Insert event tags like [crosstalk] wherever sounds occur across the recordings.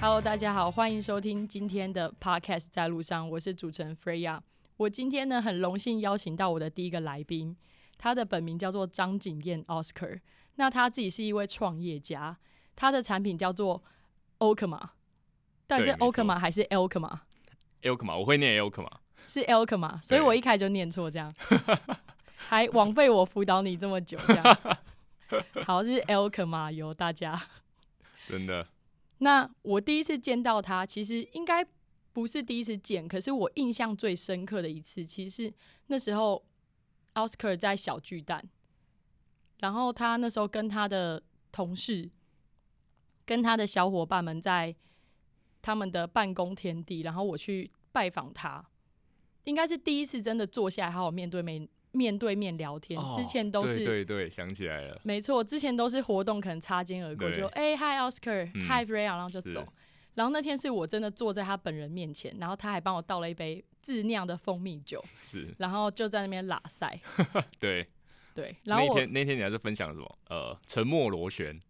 Hello，大家好，欢迎收听今天的 Podcast 在路上，我是主持人 Freya。我今天呢很荣幸邀请到我的第一个来宾，他的本名叫做张景燕 Oscar。那他自己是一位创业家，他的产品叫做 Okma，但是对没错 Okma 还是 Elkma？Elk 我会念 Elk 是 Elkma，所以我一开始就念错，这样 [laughs] 还枉费我辅导你这么久，这样。[laughs] 好，是 Elkma 有大家。真的那我第一次见到他，其实应该不是第一次见，可是我印象最深刻的一次，其实那时候奥斯卡在小巨蛋，然后他那时候跟他的同事、跟他的小伙伴们在他们的办公天地，然后我去拜访他，应该是第一次真的坐下来好好面对面面对面聊天，之前都是哦对对对，想起来了，没错，之前都是活动，可能擦肩而过，就哎、嗨 Oscar，嗯嗨 Freya，然后就走。然后那天是我真的坐在他本人面前，然后他还帮我倒了一杯自酿的蜂蜜酒，是，然后就在那边拉塞。[laughs] 对。对，然后那我天那天你还是分享什么？呃，沉默螺旋，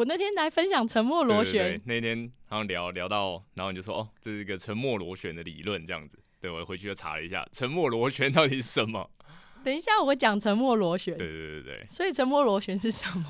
我那天来分享沉默螺旋，那天好像聊聊到，然后你就说哦，这是一个沉默螺旋的理论，这样子。对我回去就查了一下，沉默螺旋到底是什么？等一下我讲沉默螺旋对，对对对，所以沉默螺旋是什么？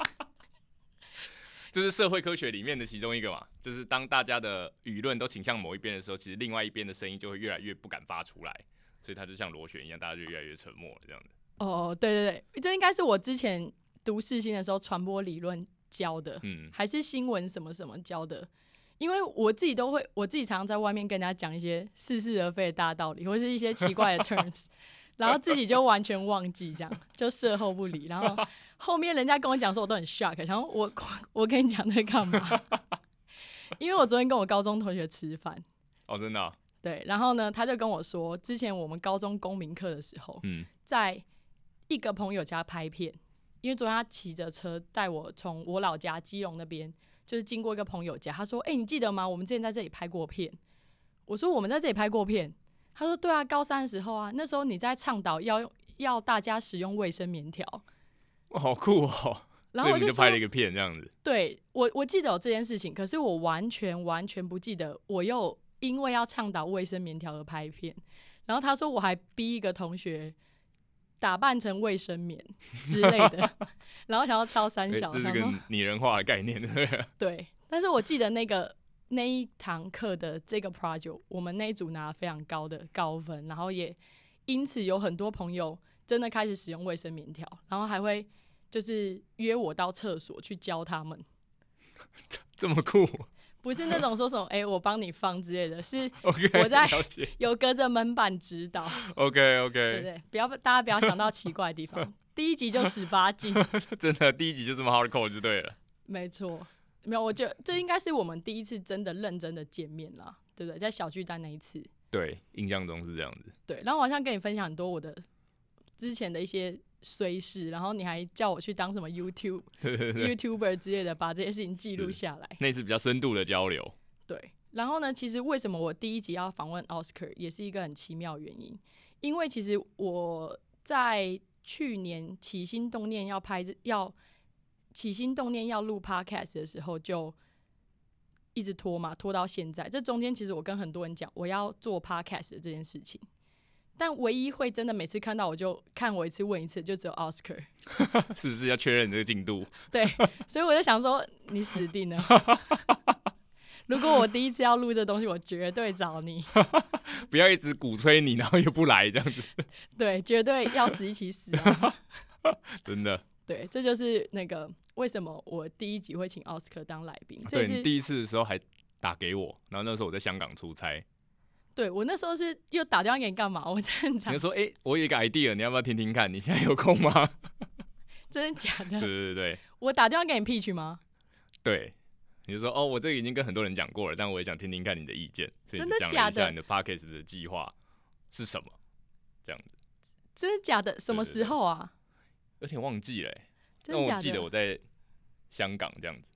[laughs] 这是社会科学里面的其中一个嘛，就是当大家的舆论都倾向某一边的时候，其实另外一边的声音就会越来越不敢发出来，所以它就像螺旋一样，大家就越来越沉默了这样子。哦，对对对，这应该是我之前读世新的时候传播理论教的，嗯，还是新闻什么什么教的。因为我自己都会，我自己常常在外面跟人家讲一些似是而非的大道理，或是一些奇怪的 terms，[laughs] 然后自己就完全忘记，这样就事后不理。然后后面人家跟我讲说，我都很 shock，然后我我跟你讲这干嘛？[laughs] 因为我昨天跟我高中同学吃饭，哦，真的啊、对，然后呢，他就跟我说，之前我们高中公民课的时候，嗯，在一个朋友家拍片，因为昨天他骑着车带我从我老家基隆那边，就是经过一个朋友家，他说：“哎、你记得吗？我们之前在这里拍过片。”我说：“我们在这里拍过片。”他说：“对啊，高三的时候啊，那时候你在倡导要要大家使用卫生棉条。哇好酷哦。”然后我就拍了一个片这样子，：“对我我记得有这件事情，可是我完全完全不记得我又因为要倡导卫生棉条而拍片。”然后他说：“我还逼一个同学。”打扮成卫生棉 [laughs] 之类的，[laughs] 然后想要超三小，诶这是个拟人化的概念？[laughs] 对，但是我记得那个那一堂课的这个 project，我们那一组拿了非常高的高分，然后也因此有很多朋友真的开始使用卫生棉条，然后还会就是约我到厕所去教他们，这么酷不是那种说什么哎、我帮你放之类的，是 [laughs] 我在有隔着门板指导，，OK OK，对，不要大家不要想到奇怪的地方，[laughs] 第一集就十八禁，[laughs] 真的第一集就这么 hardcore 就对了，没错，没有，我觉得这应该是我们第一次真的认真的见面啦，对不对？在小巨蛋那一次。对，印象中是这样子，对，然后我好像跟你分享很多我的之前的一些虽事，然后你还叫我去当什么 YouTube，[laughs] YouTuber 之类的，把这些事情记录下来。那是比较深度的交流，对，然后呢，其实为什么我第一集要访问 Oscar，也是一个很奇妙的原因，因为其实我在去年起心动念要拍要起心动念要录 Podcast 的时候，就一直拖嘛，拖到现在。这中间其实我跟很多人讲我要做 Podcast 的这件事情，但唯一会真的每次看到我就看我一次问一次，就只有 Oscar。[laughs] 是不是要确认这个进度？对，所以我就想说，你死定了。[laughs] 如果我第一次要录这东西，我绝对找你，[laughs] 不要一直鼓吹你，然后又不来这样子，对，绝对要死一起死啊！真的。对，这就是那个为什么我第一集会请奥斯卡当来宾，这也是对你第一次的时候还打给我，然后那时候我在香港出差，对我那时候是又打电话给你干嘛？我正常你就，说：“哎、我有一个 idea，你要不要听听看？你现在有空吗 [laughs] 真的假？”的？对对对我打电话给你 pitch 吗？对，你就说：“哦，我这个已经跟很多人讲过了，但我也想听听看你的意见。”所以真你讲了的假的一下你的 podcast 的计划是什么，这样子，真的假的？什么时候啊？有点忘记了、欸。真的假但我记得我？在香港这样子，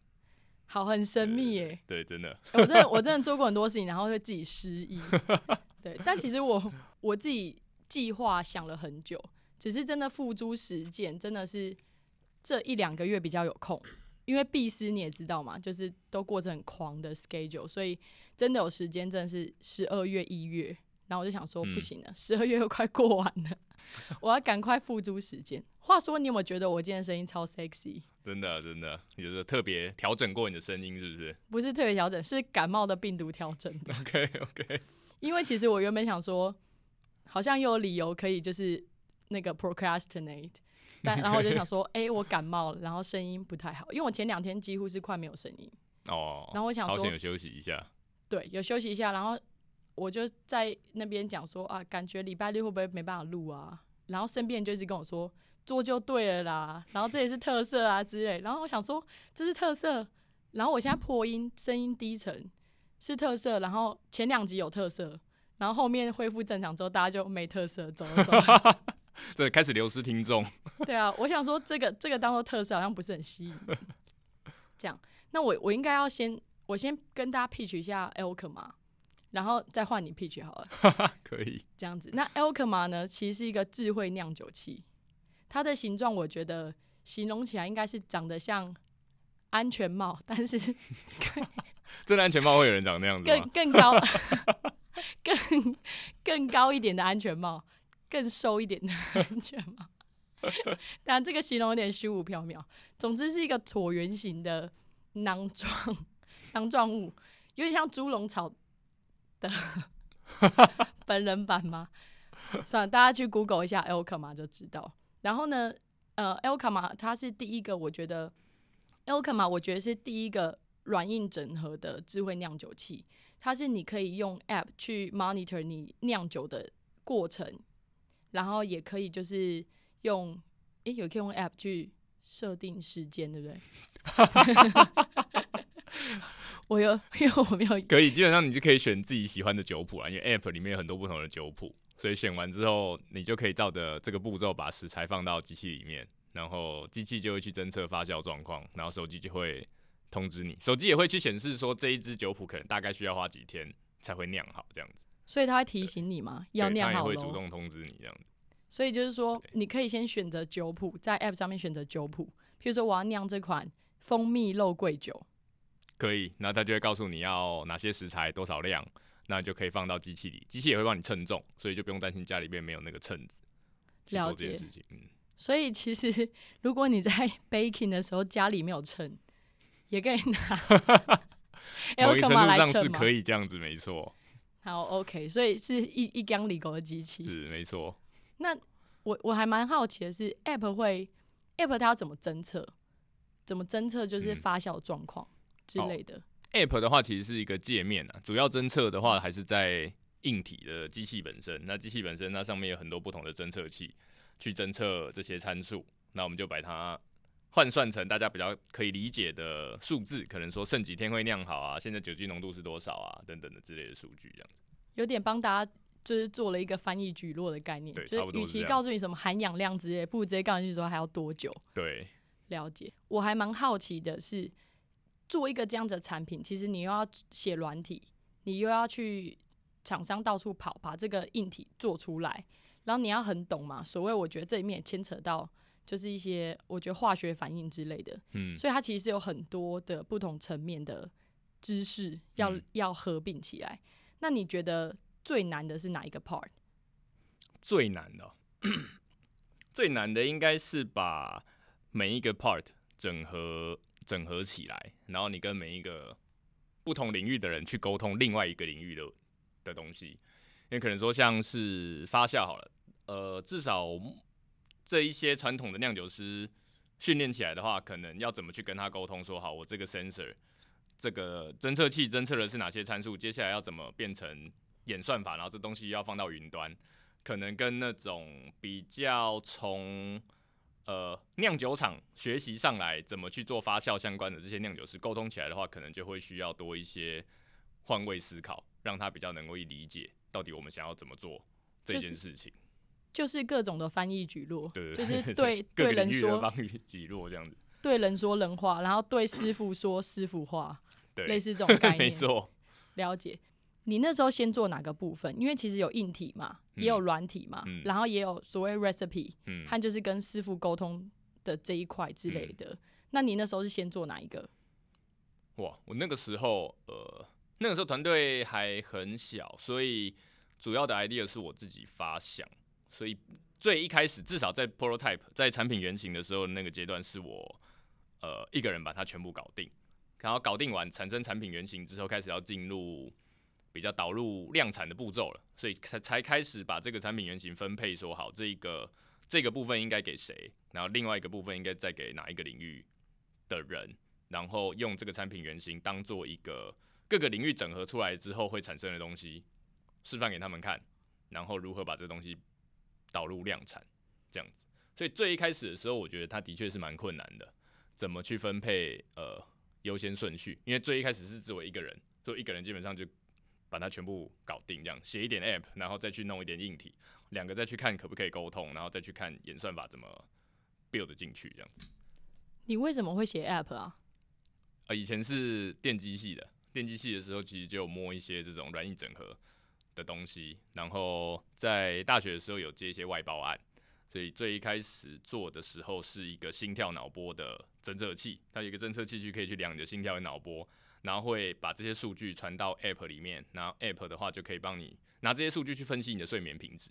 好，很神秘耶。对，真的，我真的 [laughs] 我真的做过很多事情，然后会自己失忆。[laughs] 对，但其实我我自己计划想了很久，只是真的付诸实践，真的是这一两个月比较有空。因为毕斯你也知道嘛，就是都过着很狂的 schedule，所以真的有时间，真的是十二月一月。然后我就想说，不行了，十二月又快过完了，[laughs] 我要赶快付诸时间。话说，你有没有觉得我今天声音超 sexy？真的，真的，就是特别调整过你的声音，是不是？不是特别调整，是感冒的病毒调整的。[laughs] OK，OK。因为其实我原本想说，好像又有理由可以就是那个 procrastinate，但然后我就想说，[laughs] 哎，我感冒了，然后声音不太好，因为我前两天几乎是快没有声音。哦。然后我想说，有休息一下。对，有休息一下，然后。我就在那边讲说啊，感觉礼拜六会不会没办法录啊？然后身边人就一直跟我说做就对了啦，然后这也是特色啊之类。然后我想说这是特色，然后我现在破音，声音低沉是特色，然后前两集有特色，然后后面恢复正常之后大家就没特色，走了走。[laughs] 对，开始流失听众。[laughs] 对啊，我想说这个这个当做特色好像不是很吸引。[laughs] 这样，那我我应该要先我先跟大家 pitch 一下 Elk 嘛。然后再换你 peach 好了，可以这样子。那 Elkma 呢，其实是一个智慧酿酒器，它的形状我觉得形容起来应该是长得像安全帽，但是 [laughs] 真的安全帽会有人长那样子更更高，[laughs] 更更高一点的安全帽，更瘦一点的安全帽。但这个形容有点虚无缥缈。总之是一个椭圆形的囊状囊状物，有点像猪笼草。的 [laughs] 本人版吗？算了，大家去 Google 一下 Elkma 就知道。然后呢，呃，Elkma 它是第一个，我觉得 Elkma 我觉得是第一个软硬整合的智慧酿酒器。它是你可以用 App 去 monitor 你酿酒的过程，然后也可以就是用，诶，有可以用 App 去设定时间，对不对？[laughs] 我有，[laughs] 因为我没有可以，基本上你就可以选自己喜欢的酒谱啊，因为 App 里面有很多不同的酒谱，所以选完之后，你就可以照着这个步骤把食材放到机器里面，然后机器就会去侦测发酵状况，然后手机就会通知你，手机也会去显示说这一支酒谱可能大概需要花几天才会酿好这样子。所以它会提醒你吗？要酿好会主动通知你这样子。所以就是说，你可以先选择酒谱，在 App 上面选择酒谱，譬如说我要酿这款蜂蜜肉桂酒。可以，那他就会告诉你要哪些食材多少量，那就可以放到机器里，机器也会帮你称重，所以就不用担心家里边没有那个秤子去做这件事情。嗯，所以其实如果你在 baking 的时候家里没有秤，也可以拿。[laughs] 某一程度上是可以这样子，没错。好，OK，所以是一一缸里狗的机器，是没错。那我我还蛮好奇的是，App 会 App 它要怎么侦测？怎么侦测就是发酵状况？之类的 App 的话，其实是一个界面啊。主要侦测的话，还是在硬体的机器本身。那机器本身，它上面有很多不同的侦测器，去侦测这些参数。那我们就把它换算成大家比较可以理解的数字，可能说剩几天会酿好啊，现在酒精浓度是多少啊，等等的之类的数据，这样子。有点帮大家就是做了一个翻译举落的概念，就是与其告诉你什么含氧量之类，不如直接告诉你说还要多久。对，了解。我还蛮好奇的是。做一个这样子的产品，其实你又要写软体，你又要去厂商到处跑，把这个硬体做出来，然后你要很懂嘛。所谓我觉得这里面牵扯到就是一些我觉得化学反应之类的，嗯，所以它其实是有很多的不同层面的知识要要合并起来。那你觉得最难的是哪一个 part？最难的，[coughs] 最难的应该是把每一个 part 整合。整合起来，然后你跟每一个不同领域的人去沟通另外一个领域的的东西，因为可能说像是发酵好了，呃，至少这一些传统的酿酒师训练起来的话，可能要怎么去跟他沟通，说好我这个 sensor 这个侦测器侦测的是哪些参数，接下来要怎么变成演算法，然后这东西要放到云端，可能跟那种比较从呃，酿酒厂学习上来怎么去做发酵相关的这些酿酒师沟通起来的话，可能就会需要多一些换位思考，让他比较能够理解到底我们想要怎么做这件事情。就是各种的翻译举落，对 [laughs] 就是对对人说翻译举落这样子。对人说人话，然后对师傅说师傅话，对，类似这种 [laughs] 概念。没错。了解。你那时候先做哪个部分？因为其实有硬体嘛，也有软体嘛，嗯然后也有所谓 recipe，嗯，和就是跟师傅沟通的这一块之类的。那你那时候是先做哪一个？哇，我那个时候呃，那个时候团队还很小，所以主要的 idea 是我自己发想，所以最一开始至少在 prototype 在产品原型的时候那个阶段，是我呃一个人把它全部搞定，然后搞定完产生产品原型之后，开始要进入比较导入量产的步骤了，所以才才开始把这个产品原型分配，说好这一个这个部分应该给谁，然后另外一个部分应该再给哪一个领域的人。然后用这个产品原型当做一个各个领域整合出来之后会产生的东西，示范给他们看，然后如何把这个东西导入量产，这样子。所以最一开始的时候，我觉得它的确是蛮困难的，怎么去分配呃优先顺序？因为最一开始是只有一个人，所以一个人基本上就把它全部搞定，这样写一点 app，然后再去弄一点硬体，两个再去看可不可以沟通，然后再去看演算法怎么 build 进去，这样。你为什么会写 app 啊？呃，以前是电机系的，电机系的时候其实就有摸一些这种软硬整合的东西，然后在大学的时候有接一些外包案，所以最一开始做的时候是一个心跳脑波的侦测器，它有一个侦测器去可以去量你的心跳跟脑波，然后会把这些数据传到 App 里面，然后 App 的话就可以帮你拿这些数据去分析你的睡眠品质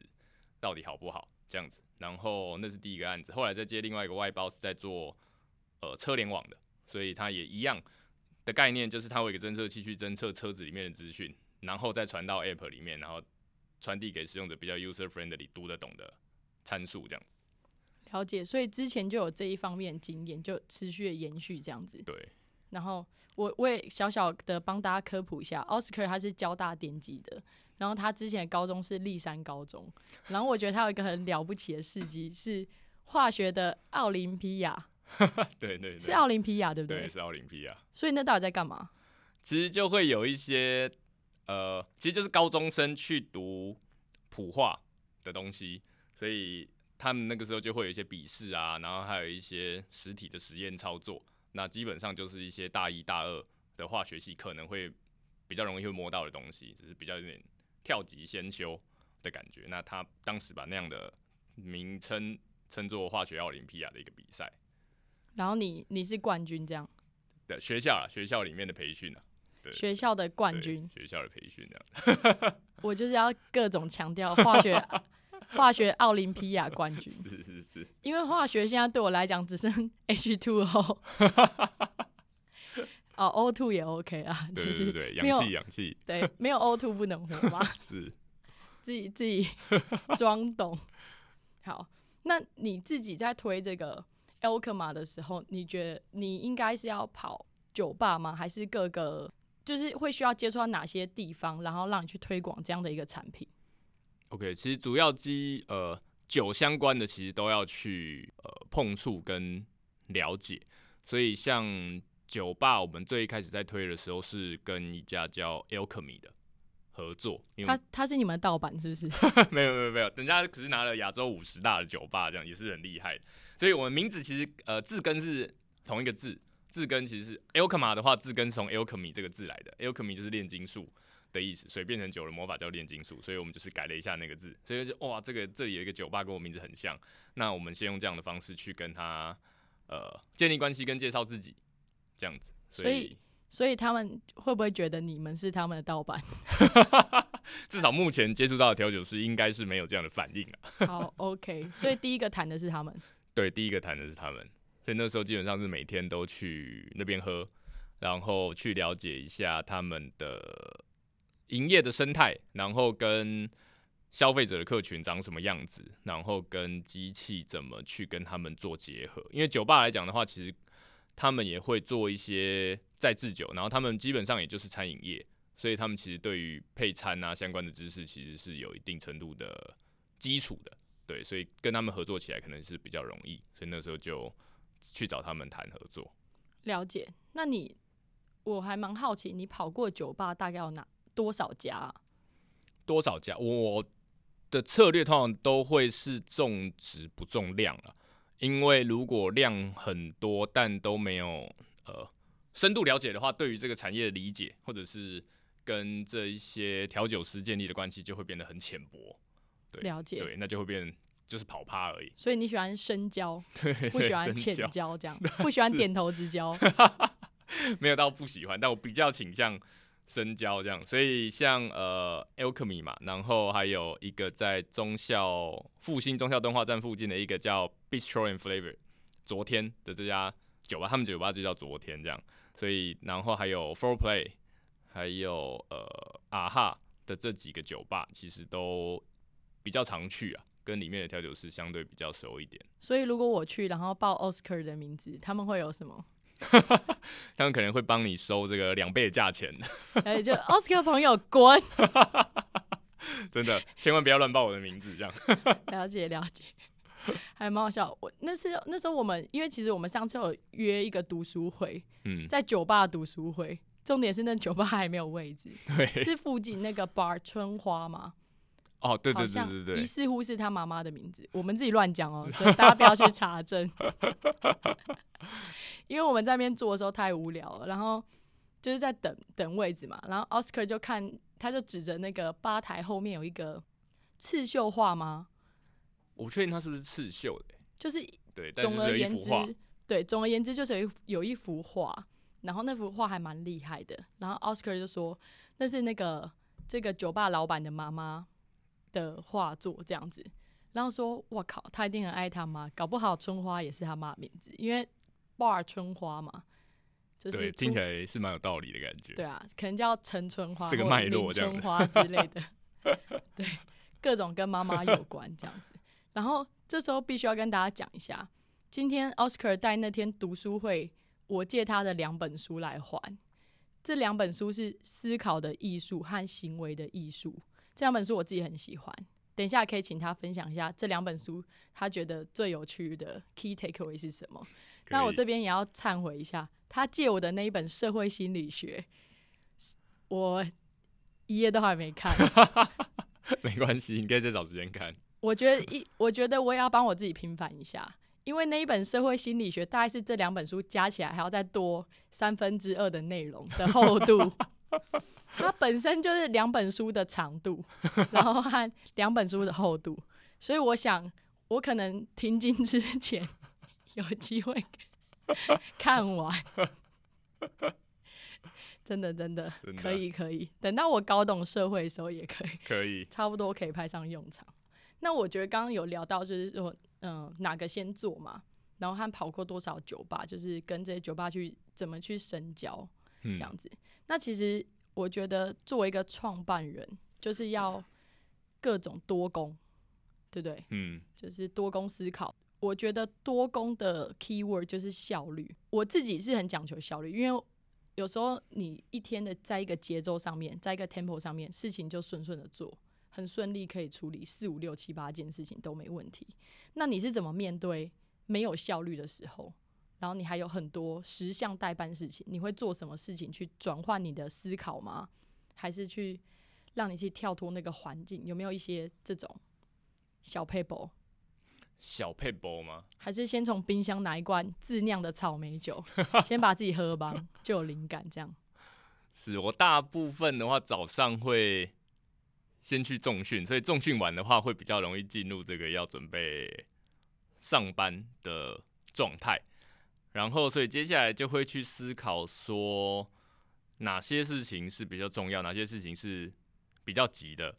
到底好不好这样子，然后那是第一个案子，后来再接另外一个外包是在做呃车联网的。所以它也一样的概念，就是它有一个侦测器去侦测车子里面的资讯，然后再传到 App 里面，然后传递给使用者比较 user friendly 读得懂的参数，这样子。了解，所以之前就有这一方面的经验，就持续的延续这样子。对，然后我我也小小的帮大家科普一下，奥斯卡他是交大电机的，然后他之前的高中是立山高中，然后我觉得他有一个很了不起的事迹是化学的奥林匹亚。[laughs] 对对对，是奥林匹亚对不对？是奥林匹亚。所以那到底在干嘛？其实就会有一些呃，其实就是高中生去读普化的东西，所以他们那个时候就会有一些笔试啊，然后还有一些实体的实验操作。那基本上就是一些大一、大二的化学系可能会比较容易会摸到的东西，只是比较有点跳级先修的感觉。那他当时把那样的名称称作化学奥林匹亚的一个比赛。然后你你是冠军这样？对，学校啊，学校里面的培训啊，对，学校的冠军，学校的培训这样。[laughs] 我就是要各种强调化学 [laughs] 化学奥林匹亚冠军，[laughs] 是是是，因为化学现在对我来讲只剩 H2O，[laughs] 哦 O2 也 OK 啦，对就是对对，氧气氧气，对，没有 O2 不能活嘛，[laughs] 是自己自己装懂。好，那你自己在推这个 Alkema 的时候，你觉得你应该是要跑酒吧吗？还是各个就是会需要接触到哪些地方，然后让你去推广这样的一个产品？OK，其实主要机呃酒相关的其实都要去呃碰触跟了解，所以像酒吧，我们最一开始在推的时候是跟一家叫 Alchemy 的合作，因为它它是你们的盗版是不是？[laughs] 没有没有没有，人家可是拿了亚洲五十大的酒吧，这样也是很厉害的。所以我们名字其实呃字根是同一个字，字根其实是 Alchemy 的话，字根是从 Alchemy 这个字来的，Alchemy 就是炼金术的意思，所以变成酒的魔法叫炼金术，所以我们就是改了一下那个字，所以就哇，这个这里有一个酒吧跟我名字很像，那我们先用这样的方式去跟他呃建立关系跟介绍自己，这样子，所以所以他们会不会觉得你们是他们的盗版？[laughs] 至少目前接触到的调酒师应该是没有这样的反应啊。[laughs] 好，OK，所以第一个谈的是他们。对，第一个谈的是他们，所以那时候基本上是每天都去那边喝，然后去了解一下他们的营业的生态，然后跟消费者的客群长什么样子，然后跟机器怎么去跟他们做结合。因为酒吧来讲的话，其实他们也会做一些在制酒，然后他们基本上也就是餐饮业，所以他们其实对于配餐啊相关的知识其实是有一定程度的基础的。对，所以跟他们合作起来可能是比较容易，所以那时候就去找他们谈合作。了解，那你我还蛮好奇，你跑过酒吧大概有哪多少家、啊？多少家？我的策略通常都会是重质不重量啊，因为如果量很多，但都没有呃深度了解的话，对于这个产业的理解，或者是跟这一些调酒师建立的关系，就会变得很浅薄。对，了解。对，那就会变就是跑趴而已。所以你喜欢深交，对，不喜欢浅交，这样不喜欢点头之交。[laughs] 没有到不喜欢，但我比较倾向深交这样。所以像呃 Alchemy 嘛，然后还有一个在中校复兴中校动画站附近的一个叫 Bistro and Flavor，昨天的这家酒吧，他们酒吧就叫昨天这样。所以然后还有 Four Play，还有呃啊哈的这几个酒吧，其实都比较常去啊，跟里面的调酒师相对比较熟一点。所以如果我去，然后报 Oscar 的名字，他们会有什么？[laughs] 他们可能会帮你收这个两倍的价钱。[laughs] 哎，就奥斯卡朋友滚！[laughs] 真的，千万不要乱报我的名字，这样。了解了解，还蛮好笑。我那是那时候我们，因为其实我们上次有约一个读书会，嗯，在酒吧读书会，重点是那酒吧还没有位置，对，是附近那个 bar 春花嘛。哦，对对对对对，疑似乎是他妈妈的名字，我们自己乱讲哦，[laughs] 大家不要去查证。[laughs] 因为我们在那边坐的时候太无聊了，然后就是在等等位置嘛，然后 Oscar 就看，他就指着那个吧台后面有一个刺绣画吗？我不确定他是不是刺绣的，就是对，总而言之，对，总而言之就是有有一幅画，然后那幅画还蛮厉害的，然后 Oscar 就说那是那个这个酒吧老板的妈妈。的画作这样子，然后说：“我靠，他一定很爱他妈，搞不好春花也是他妈名字，因为 bar 春花嘛，就是听起来是蛮有道理的感觉。对啊，可能叫陈春花，这个脉络春花之类的，[laughs] 对，各种跟妈妈有关这样子。然后这时候必须要跟大家讲一下，今天奥斯卡带那天读书会，我借他的两本书来还，这两本书是《思考的艺术》和《行为的艺术》。”这两本书我自己很喜欢，等一下可以请他分享一下这两本书他觉得最有趣的 key takeaway 是什么。那我这边也要忏悔一下，他借我的那一本社会心理学，我一页都还没看。[laughs] 没关系，你可以再找时间看。我觉得一，我觉得我也要帮我自己平反一下，因为那一本社会心理学大概是这两本书加起来还要再多三分之二的内容的厚度。[laughs] 它本身就是两本书的长度，[laughs] 然后和两本书的厚度，所以我想我可能听经之前有机会看完，[laughs] 真的真的可以可以，等到我搞懂社会的时候也可以，可以差不多可以派上用场。那我觉得刚刚有聊到就是说，嗯，哪个先做嘛，然后和跑过多少酒吧，就是跟这些酒吧去怎么去深交这样子。那其实。我觉得作为一个创办人，就是要各种多工，对不对？嗯，就是多工思考。我觉得多工的 key word 就是效率。我自己是很讲求效率，因为有时候你一天的在一个节奏上面，在一个 tempo 上面，事情就顺顺的做，很顺利可以处理四五六七八件事情都没问题。那你是怎么面对没有效率的时候？然后你还有很多十项代办事情，你会做什么事情去转换你的思考吗？还是去让你去跳脱那个环境？有没有一些这种小配包？小配包吗？还是先从冰箱拿一罐自酿的草莓酒，[laughs] 先把自己喝吧，就有灵感这样。是我大部分的话早上会先去重训，所以重训完的话会比较容易进入这个要准备上班的状态。然后，所以接下来就会去思考说，哪些事情是比较重要，哪些事情是比较急的，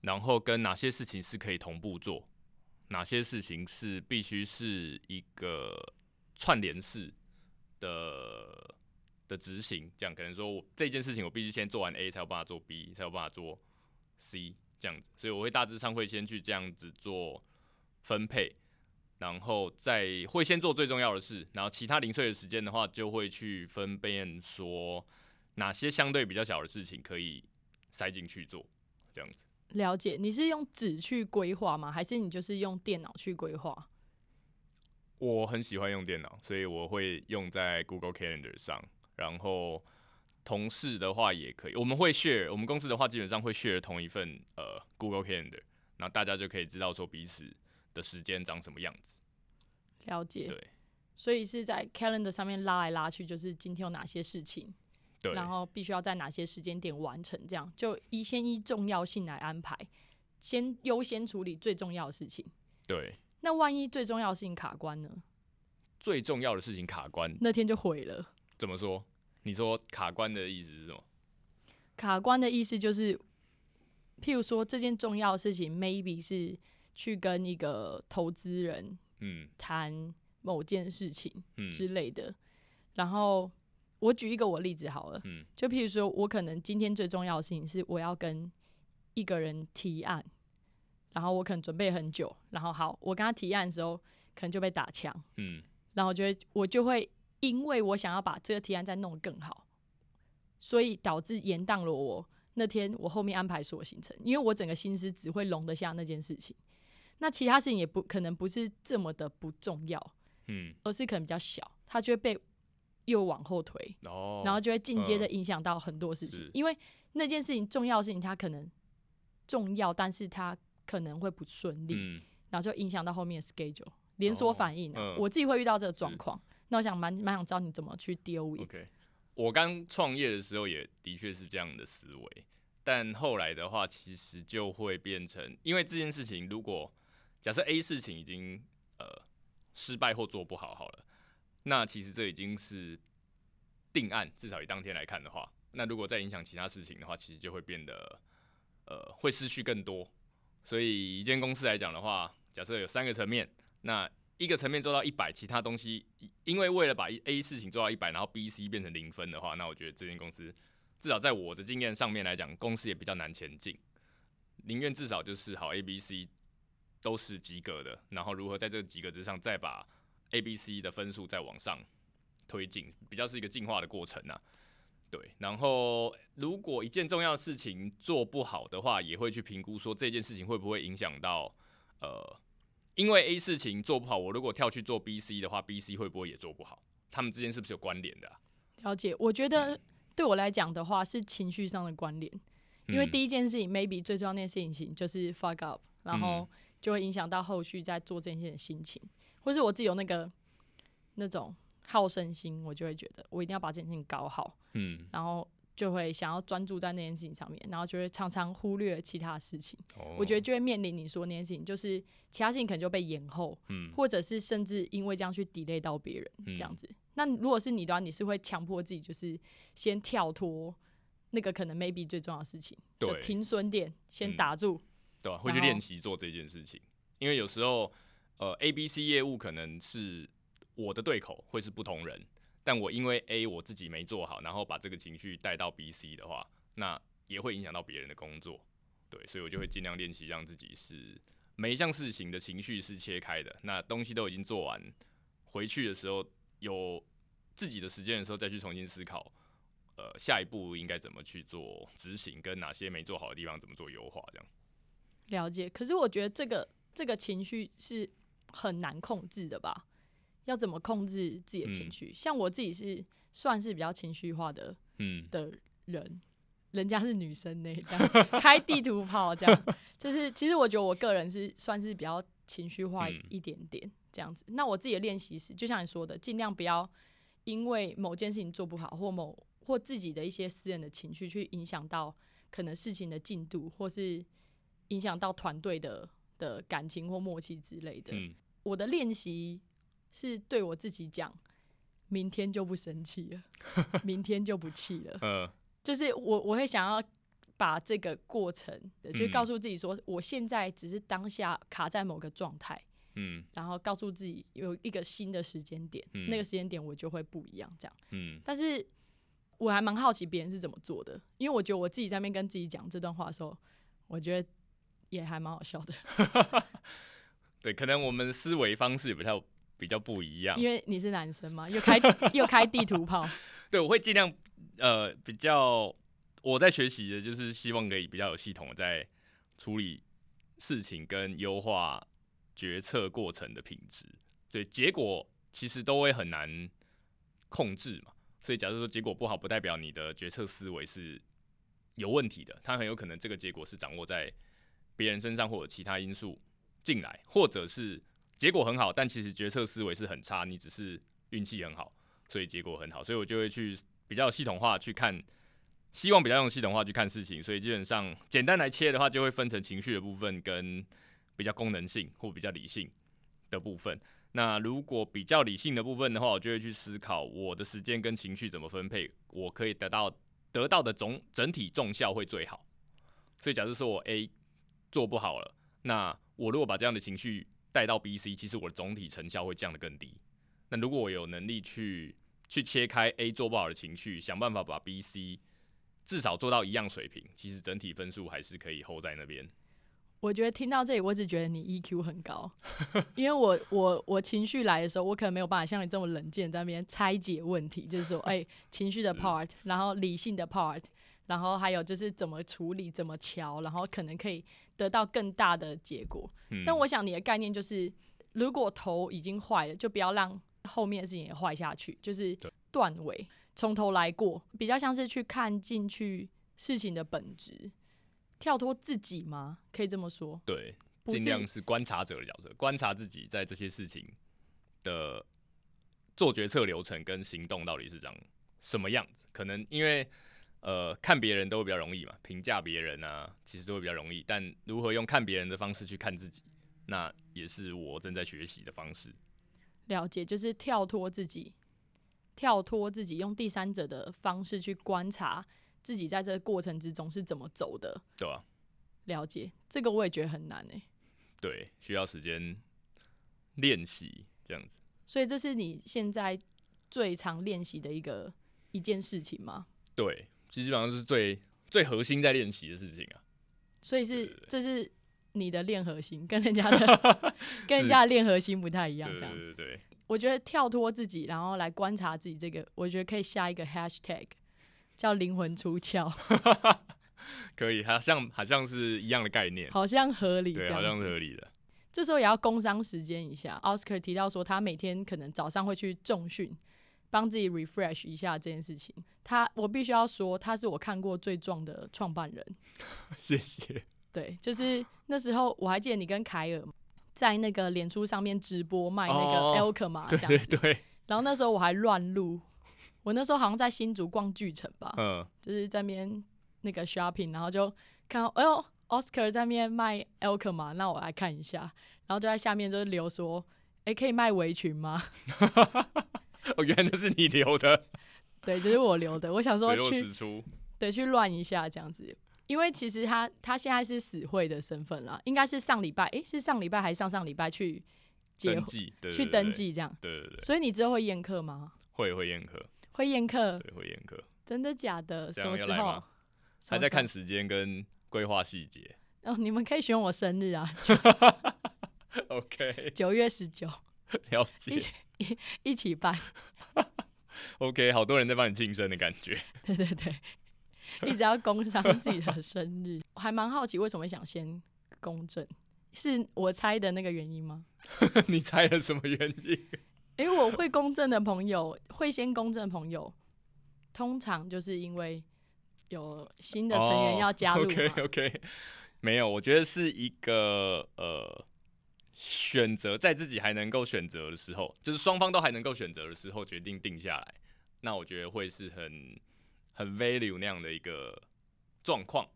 然后跟哪些事情是可以同步做，哪些事情是必须是一个串联式的的执行。这样可能说，我这件事情我必须先做完 A 才有办法做 B，才有办法做 C 这样子。所以我会大致上会先去这样子做分配。然后再会先做最重要的事，然后其他零碎的时间的话，就会去分辨说哪些相对比较小的事情可以塞进去做，这样子。了解，你是用纸去规划吗？还是你就是用电脑去规划？我很喜欢用电脑，所以我会用在 Google Calendar 上。然后同事的话也可以，我们会 share，我们公司的话基本上会 share 同一份呃 Google Calendar，那大家就可以知道说彼此。的时间长什么样子？了解。对，所以是在 calendar 上面拉来拉去，就是今天有哪些事情，对，然后必须要在哪些时间点完成，这样就依先依重要性来安排，先优先处理最重要的事情。对，那万一最重要的事情卡关呢？最重要的事情卡关，那天就毁了。怎么说？你说卡关的意思是什么？卡关的意思就是，譬如说这件重要的事情，maybe 是去跟一个投资人嗯。谈某件事情嗯。之类的。然后我举一个我例子好了，嗯。就譬如说我可能今天最重要的事情是我要跟一个人提案，然后我可能准备很久，然后好，我跟他提案的时候可能就被打枪，嗯。然后我就会我就会因为我想要把这个提案再弄得更好，所以导致延宕了我那天我后面安排所有行程，因为我整个心思只会容得下那件事情，那其他事情也不可能不是这么的不重要，嗯，而是可能比较小，它就会被又往后推，哦，然后就会间接的影响到很多事情，是。因为那件事情重要的事情它可能重要，但是它可能会不顺利，嗯然后就影响到后面的 schedule 连锁反应、啊嗯。我自己会遇到这个状况，那我想蛮蛮想知道你怎么去 deal with。OK，我刚创业的时候也的确是这样的思维，但后来的话，其实就会变成，因为这件事情，如果假设 A 事情已经呃失败或做不好好了，那其实这已经是定案，至少以当天来看的话，那如果再影响其他事情的话，其实就会变得呃会失去更多。所以一间公司来讲的话，假设有三个层面，那一个层面做到一百，其他东西因为为了把 A 事情做到一百，然后 B、C 变成零分的话，那我觉得这间公司至少在我的经验上面来讲，公司也比较难前进。宁愿至少就是好 A、B、C 都是及格的，然后如何在这个及格之上再把 A、B、C 的分数再往上推进，比较是一个进化的过程啊。对，然后如果一件重要的事情做不好的话，也会去评估说这件事情会不会影响到呃，因为 A 事情做不好，我如果跳去做 B、C 的话，B、C 会不会也做不好？他们之间是不是有关联的、啊？了解，我觉得对我来讲的话是情绪上的关联，因为嗯第一件事情 maybe 最重要的那件事情就是 fuck up，然后嗯就会影响到后续在做这件事情的心情，或是我自己有那个那种好胜心，我就会觉得我一定要把这件事情搞好，嗯，然后就会想要专注在那件事情上面，然后就会常常忽略其他事情。哦我觉得就会面临你说那件事情，就是其他事情可能就被延后，嗯或者是甚至因为这样去 delay 到别人嗯这样子。那如果是你的话，你是会强迫自己就是先跳脱那个可能 maybe 最重要的事情，就对停损点先嗯打住。对吧、会去练习做这件事情，因为有时候呃 A、B、C 业务可能是我的对口会是不同人，但我因为 A 我自己没做好，然后把这个情绪带到 B、C 的话，那也会影响到别人的工作。对，所以我就会尽量练习让自己是每一项事情的情绪是切开的，那东西都已经做完，回去的时候有自己的时间的时候再去重新思考。呃，下一步应该怎么去做执行，跟哪些没做好的地方怎么做优化，这样。了解，可是我觉得这个这个情绪是很难控制的吧？要怎么控制自己的情嗯绪？像我自己是算是比较情绪化的嗯的人，人家是女生呢，这样 [laughs] 开地图炮这样，就是其实我觉得我个人是算是比较情绪化嗯一点点这样子。那我自己的练习是，就像你说的，尽量不要因为某件事情做不好，或某或自己的一些私人的情绪去影响到可能事情的进度，或是影响到团队的的感情或默契之类的。嗯我的练习是对我自己讲，明天就不生气了，[laughs] 明天就不气了。呃 [laughs] 就是我我会想要把这个过程，就是嗯告诉自己说，我现在只是当下卡在某个状态，嗯然后告诉自己有一个新的时间点，嗯那个时间点我就会不一样这样。嗯但是我还蛮好奇别人是怎么做的，因为我觉得我自己在那边跟自己讲这段话的时候，我觉得也还蛮好笑的，[laughs] 对，可能我们思维方式比较比较不一样。因为你是男生嘛，又开又开地图炮，[laughs] 对，我会尽量呃比较我在学习的就是希望可以比较有系统的在处理事情跟优化决策过程的品质，所以结果其实都会很难控制嘛。所以假设说结果不好，不代表你的决策思维是有问题的，它很有可能这个结果是掌握在别人身上或者其他因素进来，或者是结果很好，但其实决策思维是很差，你只是运气很好，所以结果很好，所以我就会去比较系统化去看，希望比较用系统化去看事情，所以基本上简单来切的话，就会分成情绪的部分跟比较功能性或比较理性的部分。那如果比较理性的部分的话，我就会去思考我的时间跟情绪怎么分配，我可以得到得到的总整体重效会最好。所以假设说我 A 做不好了，那我如果把这样的情绪带到 B、C，其实我的总体成效会降得更低。那如果我有能力去去切开 A 做不好的情绪，想办法把 B、C 至少做到一样水平，其实整体分数还是可以 hold 在那边。我觉得听到这里，我只觉得你 EQ 很高，[laughs] 因为我我我情绪来的时候，我可能没有办法像你这么冷静在那边拆解问题，就是说，[laughs] 哎，情绪的 part，然后理性的 part，然后还有就是怎么处理、怎么调，然后可能可以得到更大的结果。但我想你的概念就是，如果头已经坏了，就不要让后面的事情也坏下去，就是断尾，从头来过，比较像是去看进去事情的本质。跳脱自己吗？可以这么说。对，尽量是观察者的角色，观察自己在这些事情的做决策流程跟行动到底是长什么样子。可能因为呃看别人都会比较容易嘛，评价别人啊，其实都会比较容易。但如何用看别人的方式去看自己，那也是我正在学习的方式。了解，就是跳脱自己，跳脱自己，用第三者的方式去观察。自己在这个过程之中是怎么走的？对啊，了解这个我也觉得很难诶。对，需要时间练习这样子。所以这是你现在最常练习的一个一件事情吗？对，基本上是最最核心在练习的事情啊。所以是这是你的练核心，跟人家的 [laughs] 跟人家的练核心不太一样，这样子。对，我觉得跳脱自己，然后来观察自己，这个我觉得可以下一个 hashtag。叫灵魂出窍，[laughs] 可以，好像好像是一样的概念，好像合理，对，好像是合理的。这时候也要工商时间一下。奥斯卡提到说，他每天可能早上会去重训，帮自己 refresh 一下这件事情。他，我必须要说，他是我看过最壮的创办人。[laughs] 谢谢。对，就是那时候我还记得你跟凯尔在那个脸书上面直播卖那个嘛，这样子。对。然后那时候我还乱录。我那时候好像在新竹逛巨城吧，嗯，就是在边那个 shopping，然后就看到，哎呦，Oscar 在边卖 Elk 嘛，那我来看一下，然后就在下面就是留说，哎，可以卖围裙吗？[laughs] [laughs] 哦，原来那是你留的，[laughs] 对，就是我留的。我想说去，出对，去乱一下这样子，因为其实他他现在是死会的身份啦，应该是上礼拜，哎，是上礼拜还是上上礼拜去登记，去登记这样，对对对。所以你之后会宴客吗？会会宴客。会宴客，对，会宴客，真的假的？什么时候？还在看时间跟规划细节。哦，你们可以选我生日啊。[laughs] OK。九月十九。了解。一起一一起办。[laughs] OK，好多人在帮你庆生的感觉。对对对，一直要工商自己的生日。[laughs] 我还蛮好奇，为什么想先公证？是我猜的那个原因吗？[laughs] 你猜了什么原因？因为我会公证的朋友，会先公证的朋友，通常就是因为有新的成员要加入。OK OK，没有，我觉得是一个呃选择，在自己还能够选择的时候，就是双方都还能够选择的时候，决定定下来。那我觉得会是很很 value 那样的一个状况。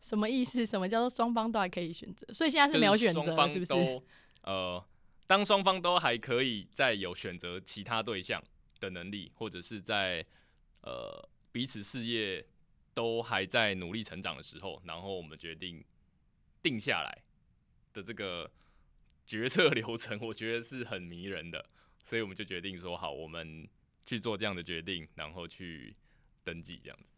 什么意思？什么叫做双方都还可以选择？所以现在是没有选择，是不是？呃。当双方都还可以再有选择其他对象的能力，或者是在呃彼此事业都还在努力成长的时候，然后我们决定定下来的这个决策流程，我觉得是很迷人的，所以我们就决定说好，我们去做这样的决定，然后去登记这样子。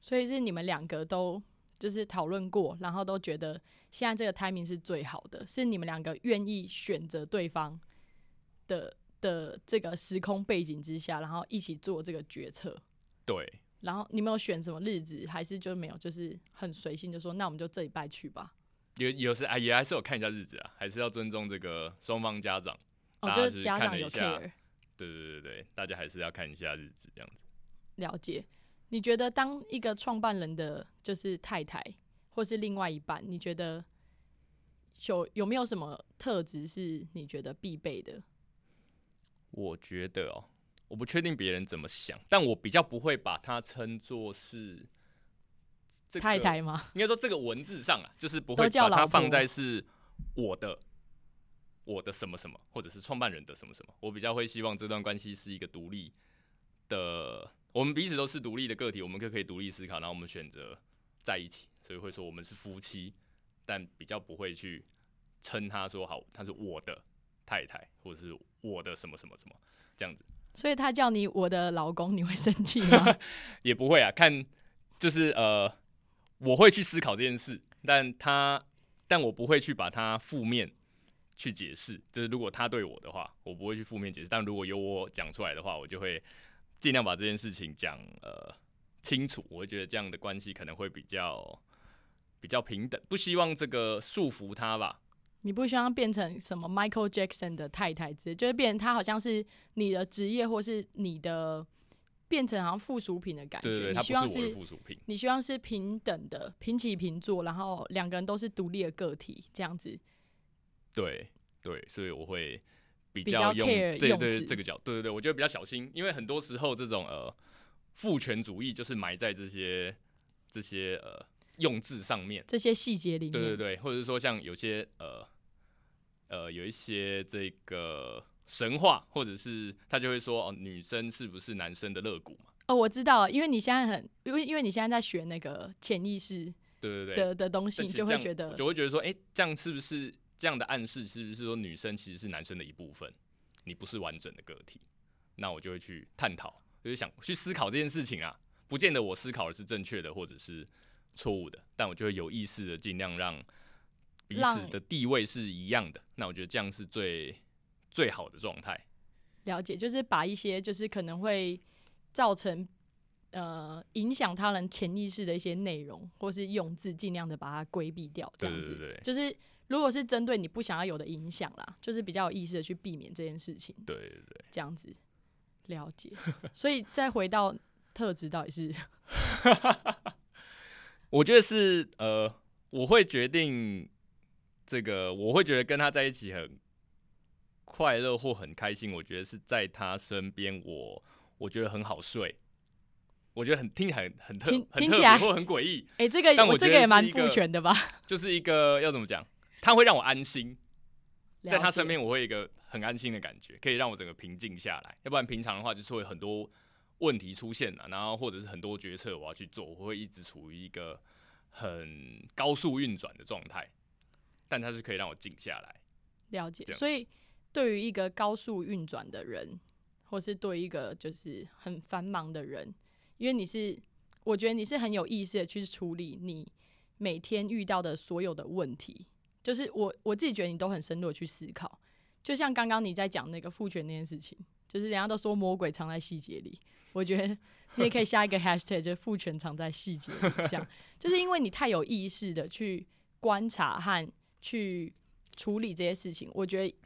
所以是你们两个都。就是讨论过，然后都觉得现在这个 timing 是最好的，是你们两个愿意选择对方的的这个时空背景之下，然后一起做这个决策。对。然后你们有选什么日子，还是就没有？就是很随性，就说那我们就这礼拜去吧。有有时啊，也还是有看一下日子啊，还是要尊重这个双方家长。哦，就是家长有 care。对对对对，大家还是要看一下日子这样子。了解。你觉得当一个创办人的就是太太，或是另外一半，你觉得有有没有什么特质是你觉得必备的？我觉得哦，我不确定别人怎么想，但我比较不会把它称作是这个太太吗？应该说这个文字上啊，就是不会把它放在是我的我的什么什么，或者是创办人的什么什么。我比较会希望这段关系是一个独立的，我们彼此都是独立的个体，我们可可以独立思考，然后我们选择在一起，所以会说我们是夫妻，但比较不会去称他说好，他是我的太太，或者是我的什么什么什么这样子。所以他叫你我的老公，你会生气吗？[laughs] 也不会啊，看就是呃，我会去思考这件事，但他但我不会去把它负面去解释。就是如果他对我的话，我不会去负面解释；但如果由我讲出来的话，我就会尽量把这件事情讲呃清楚。我会觉得这样的关系可能会比较比较平等，不希望这个束缚他吧。你不希望变成什么 Michael Jackson 的太太之类，就是变成他好像是你的职业或是你的变成好像附属品的感觉。对对对，你希望是附属品。你希望是平等的，平起平坐，然后两个人都是独立的个体，这样子。对对，所以我会比比较用词对这个角，对对对，我觉得比较小心，因为很多时候这种呃父权主义就是埋在这些这些呃用字上面，这些细节里面，对对对，或者是说像有些呃呃有一些这个神话，或者是他就会说哦，女生是不是男生的肋骨嘛？哦，我知道了，因为你现在很，因为因为你现在在学那个潜意识对对对，的的东西，你就会觉得就会觉得说，哎、这样是不是这样的暗示，是不是说女生其实是男生的一部分，你不是完整的个体？那我就会去探讨，就是想去思考这件事情啊，不见得我思考的是正确的或者是错误的，但我就会有意识的尽量让彼此的地位是一样的。那我觉得这样是最最好的状态。了解，就是把一些就是可能会造成呃影响他人潜意识的一些内容或是用字，尽量的把它规避掉，这样子。对对对就是如果是针对你不想要有的影响啦，就是比较有意识的去避免这件事情，对对对，这样子了解。所以再回到特质，到底是 [laughs] 我觉得是呃，我会决定这个，我会觉得跟他在一起很快乐或很开心。我觉得是在他身边，我我觉得很好睡。我觉得很听起来很很特听起来特别或很诡异，[laughs] 哎、这个但我觉得这个也蛮是一个父权的吧？[laughs] 就是一个要怎么讲，他会让我安心，在他身边我会有一个很安心的感觉，可以让我整个平静下来。要不然平常的话就是会很多问题出现了，然后或者是很多决策我要去做，我会一直处于一个很高速运转的状态。但它是可以让我静下来。了解，所以对于一个高速运转的人，或是对一个就是很繁忙的人，因为你是，我觉得你是很有意识的去处理你每天遇到的所有的问题。就是我我自己觉得你都很深入的去思考，就像刚刚你在讲那个父权那件事情，就是人家都说魔鬼藏在细节里，我觉得你也可以下一个 hashtag，就是父权藏在细节里，这样就是因为你太有意识的去观察和去处理这些事情，我觉得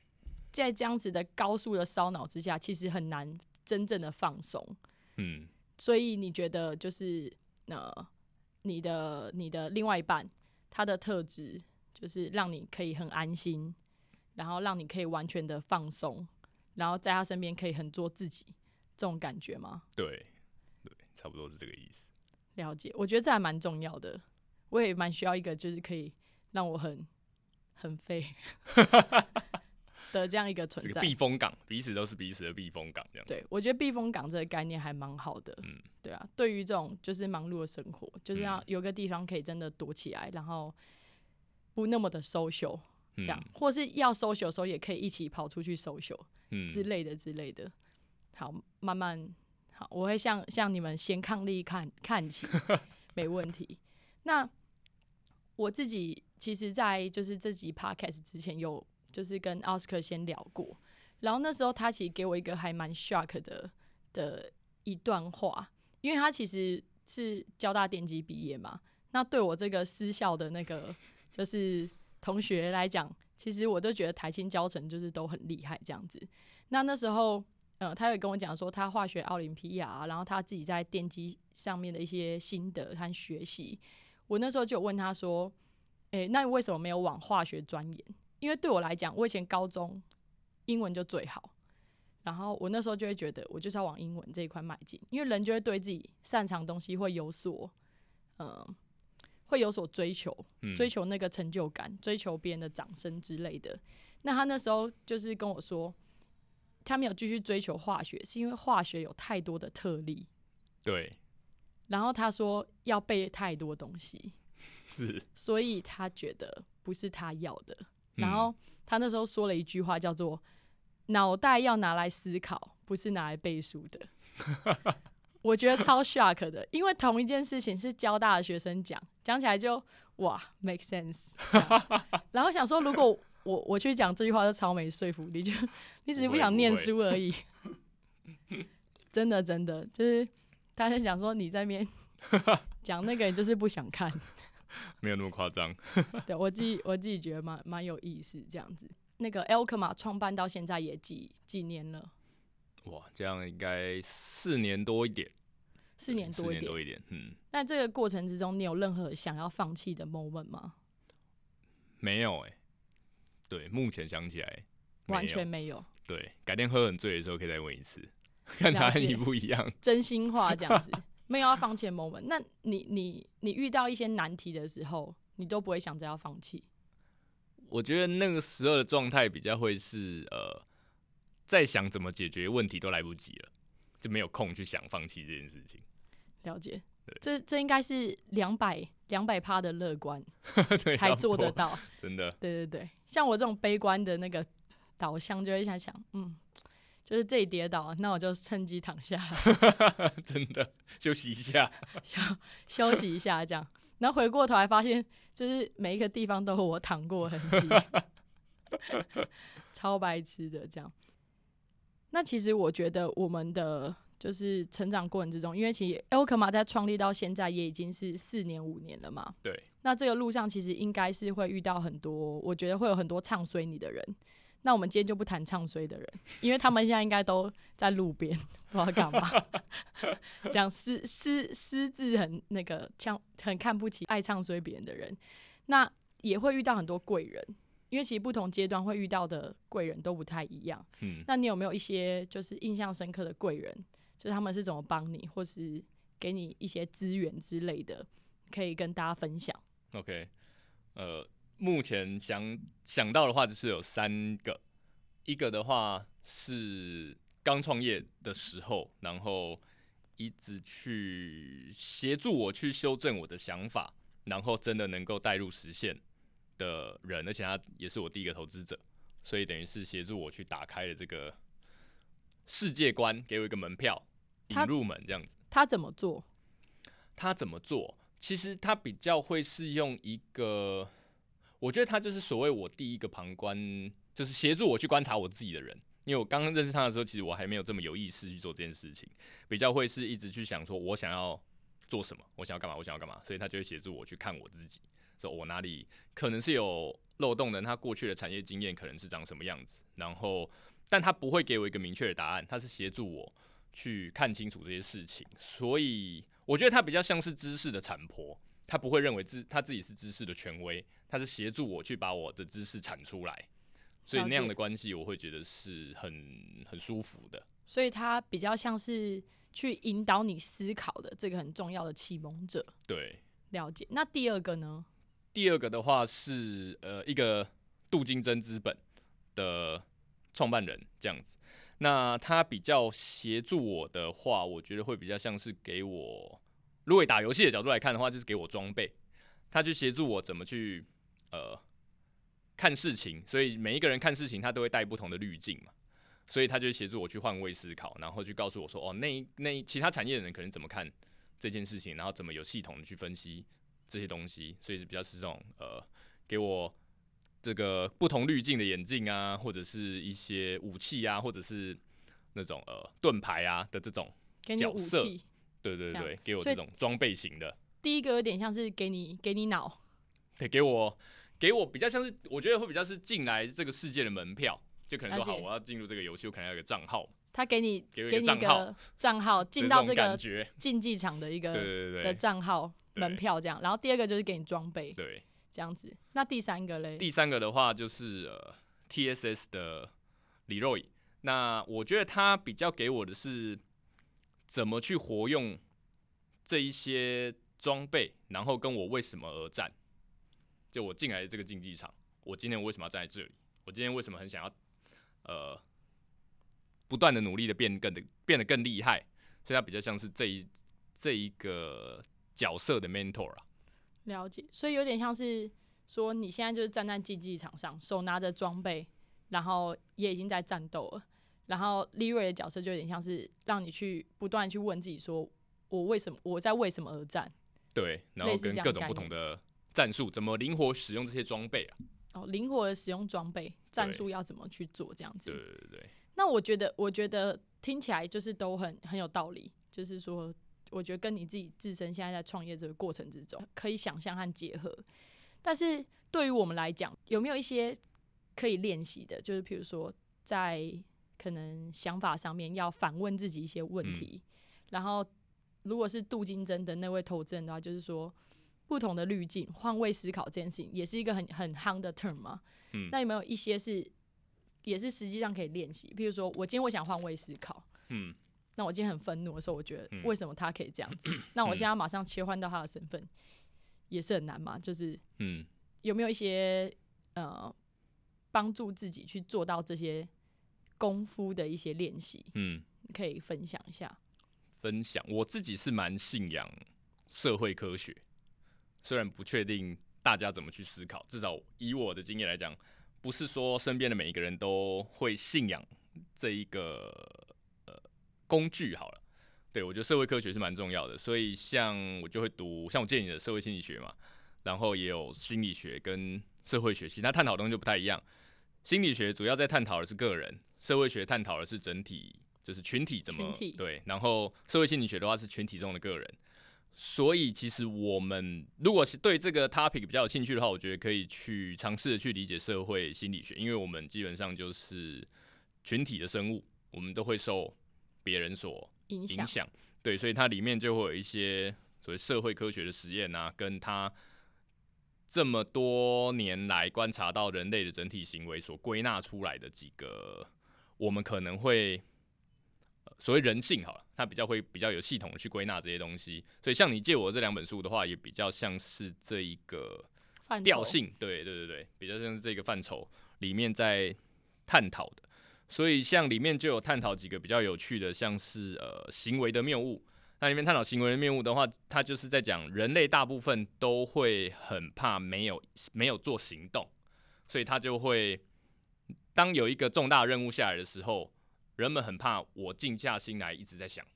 在这样子的高速的烧脑之下，其实很难真正的放松。嗯，所以你觉得就是呃，你的你的另外一半他的特质就是让你可以很安心，然后让你可以完全的放松，然后在他身边可以很做自己，这种感觉吗？对对，差不多是这个意思。了解，我觉得这还蛮重要的，我也蛮需要一个就是可以让我很很废 [laughs] 的这样一个存在这个。避风港，彼此都是彼此的避风港，这样。对，我觉得避风港这个概念还蛮好的。嗯对啊，对于这种就是忙碌的生活，就是要嗯有个地方可以真的躲起来，然后不那么的 social 这样，嗯或是要 social 的时候也可以一起跑出去 social 嗯之类的之类的。好，慢慢好，我会向向你们先抗力看看齐，[laughs] 没问题。那我自己其实，在就是这集 podcast 之前有就是跟奥斯卡先聊过，然后那时候他其实给我一个还蛮 shock 的的一段话，因为他其实是交大电机毕业嘛，那对我这个私校的那个就是同学来讲，其实我都觉得台青教程就是都很厉害这样子。那那时候，呃，他有跟我讲说他化学奥林匹亚，然后他自己在电机上面的一些心得和学习。我那时候就问他说：“诶、那你为什么没有往化学钻研？因为对我来讲，我以前高中英文就最好，然后我那时候就会觉得，我就是要往英文这一块迈进，因为人就会对自己擅长的东西会有所，嗯、会有所追求，嗯追求那个成就感，追求别人的掌声之类的。那他那时候就是跟我说，他没有继续追求化学，是因为化学有太多的特例。对，然后他说要背太多东西，是，所以他觉得不是他要的。嗯然后他那时候说了一句话，叫做“脑袋要拿来思考，不是拿来背书的 [laughs] ”。我觉得超 shock 的，因为同一件事情是交大的学生讲，讲起来就哇 make sense。[laughs] 然后想说，如果我我去讲这句话，就超没说服力，就 [laughs] 你只是不想念书而已。真的真的，就是大家想说你在那边讲那个，你就是不想看。[laughs] 没有那么夸张。[laughs] 对我自己我自己觉得蛮蛮有意思这样子。那个 Elkma 创办到现在也几几年了，哇，这样应该四年多一点，四年多一点。多一点，嗯，那这个过程之中，你有任何想要放弃的 moment 吗？没有哎、对，目前想起来完全没有，对，改天喝很醉的时候可以再问一次，[laughs] 看哪了解里不一样。真心话这样子，没有要放弃的 moment。那你你你遇到一些难题的时候，你都不会想着要放弃。我觉得那个时候的状态比较会是呃，在想怎么解决问题都来不及了，就没有空去想放弃这件事情。了解对，这这应该是两百两百趴的乐观，[laughs] 才做得到。真的。对对对，像我这种悲观的那个导向，就会想想，嗯，就是这里跌倒，那我就趁机躺下来 [laughs] 真的休息一下，[laughs] 休休息一下，这样，然后回过头来发现，就是每一个地方都有我躺过的痕迹，[laughs] 超白痴的这样。那其实我觉得我们的就是成长过程之中，因为其实 Elkma 在创立到现在也已经是四年五年了嘛，对，那这个路上其实应该是会遇到很多，我觉得会有很多唱衰你的人。那我们今天就不谈唱衰的人，因为他们现在应该都在路边，不知道干嘛，[laughs] 讲私私私自很那个像很看不起爱唱衰别人的人。那也会遇到很多贵人，因为其实不同阶段会遇到的贵人都不太一样。嗯，那你有没有一些就是印象深刻的贵人？就是他们是怎么帮你，或是给你一些资源之类的，可以跟大家分享？OK，呃，目前想想到的话，就是有三个，一个的话是刚创业的时候，然后一直去协助我去修正我的想法，然后真的能够带入实现的人，而且他也是我第一个投资者，所以等于是协助我去打开了这个世界观，给我一个门票引入门这样子。他怎么做？他怎么做？其实他比较会是用一个，我觉得他就是所谓我第一个旁观，就是协助我去观察我自己的人。因为我刚刚认识他的时候，其实我还没有这么有意识去做这件事情，比较会是一直去想说我想要做什么，我想要干嘛，我想要干嘛，所以他就会协助我去看我自己，说我哪里可能是有漏洞的，他过去的产业经验可能是长什么样子，然后但他不会给我一个明确的答案，他是协助我去看清楚这些事情，所以我觉得他比较像是知识的产婆，他不会认为自他自己是知识的权威，他是协助我去把我的知识产出来，所以那样的关系我会觉得是很很舒服的。所以他比较像是去引导你思考的这个很重要的启蒙者。对，了解。那第二个呢？第二个的话是呃一个镀金真资本的创办人这样子，那他比较协助我的话，我觉得会比较像是给我，如果打游戏的角度来看的话，就是给我装备，他去协助我怎么去呃看事情，所以每一个人看事情他都会带不同的滤镜嘛。所以他就会协助我去换位思考，然后去告诉我说，哦，那那其他产业的人可能怎么看这件事情，然后怎么有系统的去分析这些东西，所以是比较是这种呃，给我这个不同滤镜的眼镜啊，或者是一些武器啊，或者是那种呃盾牌啊的这种，角色器。对对对，给我这种装备型的，第一个有点像是给你给你脑，对，给我给我比较像是，我觉得会比较是进来这个世界的门票，就可能说好，我要进入这个游戏，我可能要有个账号，他给你给你一个账号账号，进到这个竞技场的一个的对对账号门票这样。然后第二个就是给你装备，对这样子。那第三个嘞？第三个的话就是呃 TSS 的李若乙，那我觉得他比较给我的是怎么去活用这一些装备，然后跟我为什么而战。就我进来这个竞技场，我今天为什么要站在这里？我今天为什么很想要呃不断的努力的变更的变得更厉害？所以他比较像是这一这一个角色的 mentor 啊。了解，所以有点像是说你现在就是站在竞技场上，手拿着装备，然后也已经在战斗了。然后 l 瑞 r y 的角色就有点像是让你去不断去问自己说，我为什么我在为什么而战？对，然后跟各种不同的战术怎么灵活使用这些装备啊？哦，灵活的使用装备，战术要怎么去做这样子？对对对。那我觉得，我觉得听起来就是都很很有道理，就是说。我觉得跟你自己自身现在在创业这个过程之中，可以想象和结合。但是对于我们来讲，有没有一些可以练习的？就是比如说，在可能想法上面要反问自己一些问题。然后，如果是杜金珍的那位投资人的话，就是说不同的滤镜、换位思考这件事情，也是一个很很夯的 term 嘛。嗯。那有没有一些是也是实际上可以练习？比如说，我今天我想换位思考。嗯。那我今天很愤怒的时候，我觉得为什么他可以这样子？[clears throat] 那我现在马上切换到他的身份，也是很难嘛？就是，嗯，有没有一些呃帮助自己去做到这些功夫的一些练习？嗯，可以分享一下。分享，我自己是蛮信仰社会科学，虽然不确定大家怎么去思考，至少以我的经验来讲，不是说身边的每一个人都会信仰这一个呃。工具好了，对我觉得社会科学是蛮重要的，所以像我就会读，像我建议的社会心理学嘛，然后也有心理学跟社会学，其他探讨的东西就不太一样。心理学主要在探讨的是个人，社会学探讨的是整体，就是群体怎么对，然后社会心理学的话是群体中的个人。所以其实我们如果是对这个 topic 比较有兴趣的话，我觉得可以去尝试的去理解社会心理学，因为我们基本上就是群体的生物，我们都会受。别人所影响，对，所以它里面就会有一些所谓社会科学的实验啊，跟他这么多年来观察到人类的整体行为所归纳出来的几个，我们可能会所谓人性好了，它比较会比较有系统的去归纳这些东西。所以像你借我这两本书的话，也比较像是这一个调性，对对对对，比较像是这个范畴里面在探讨的。所以，像里面就有探讨几个比较有趣的，像是呃行为的谬误。那里面探讨行为的谬误的话，它就是在讲人类大部分都会很怕没有没有做行动，所以他就会当有一个重大任务下来的时候，人们很怕我静下心来一直在想，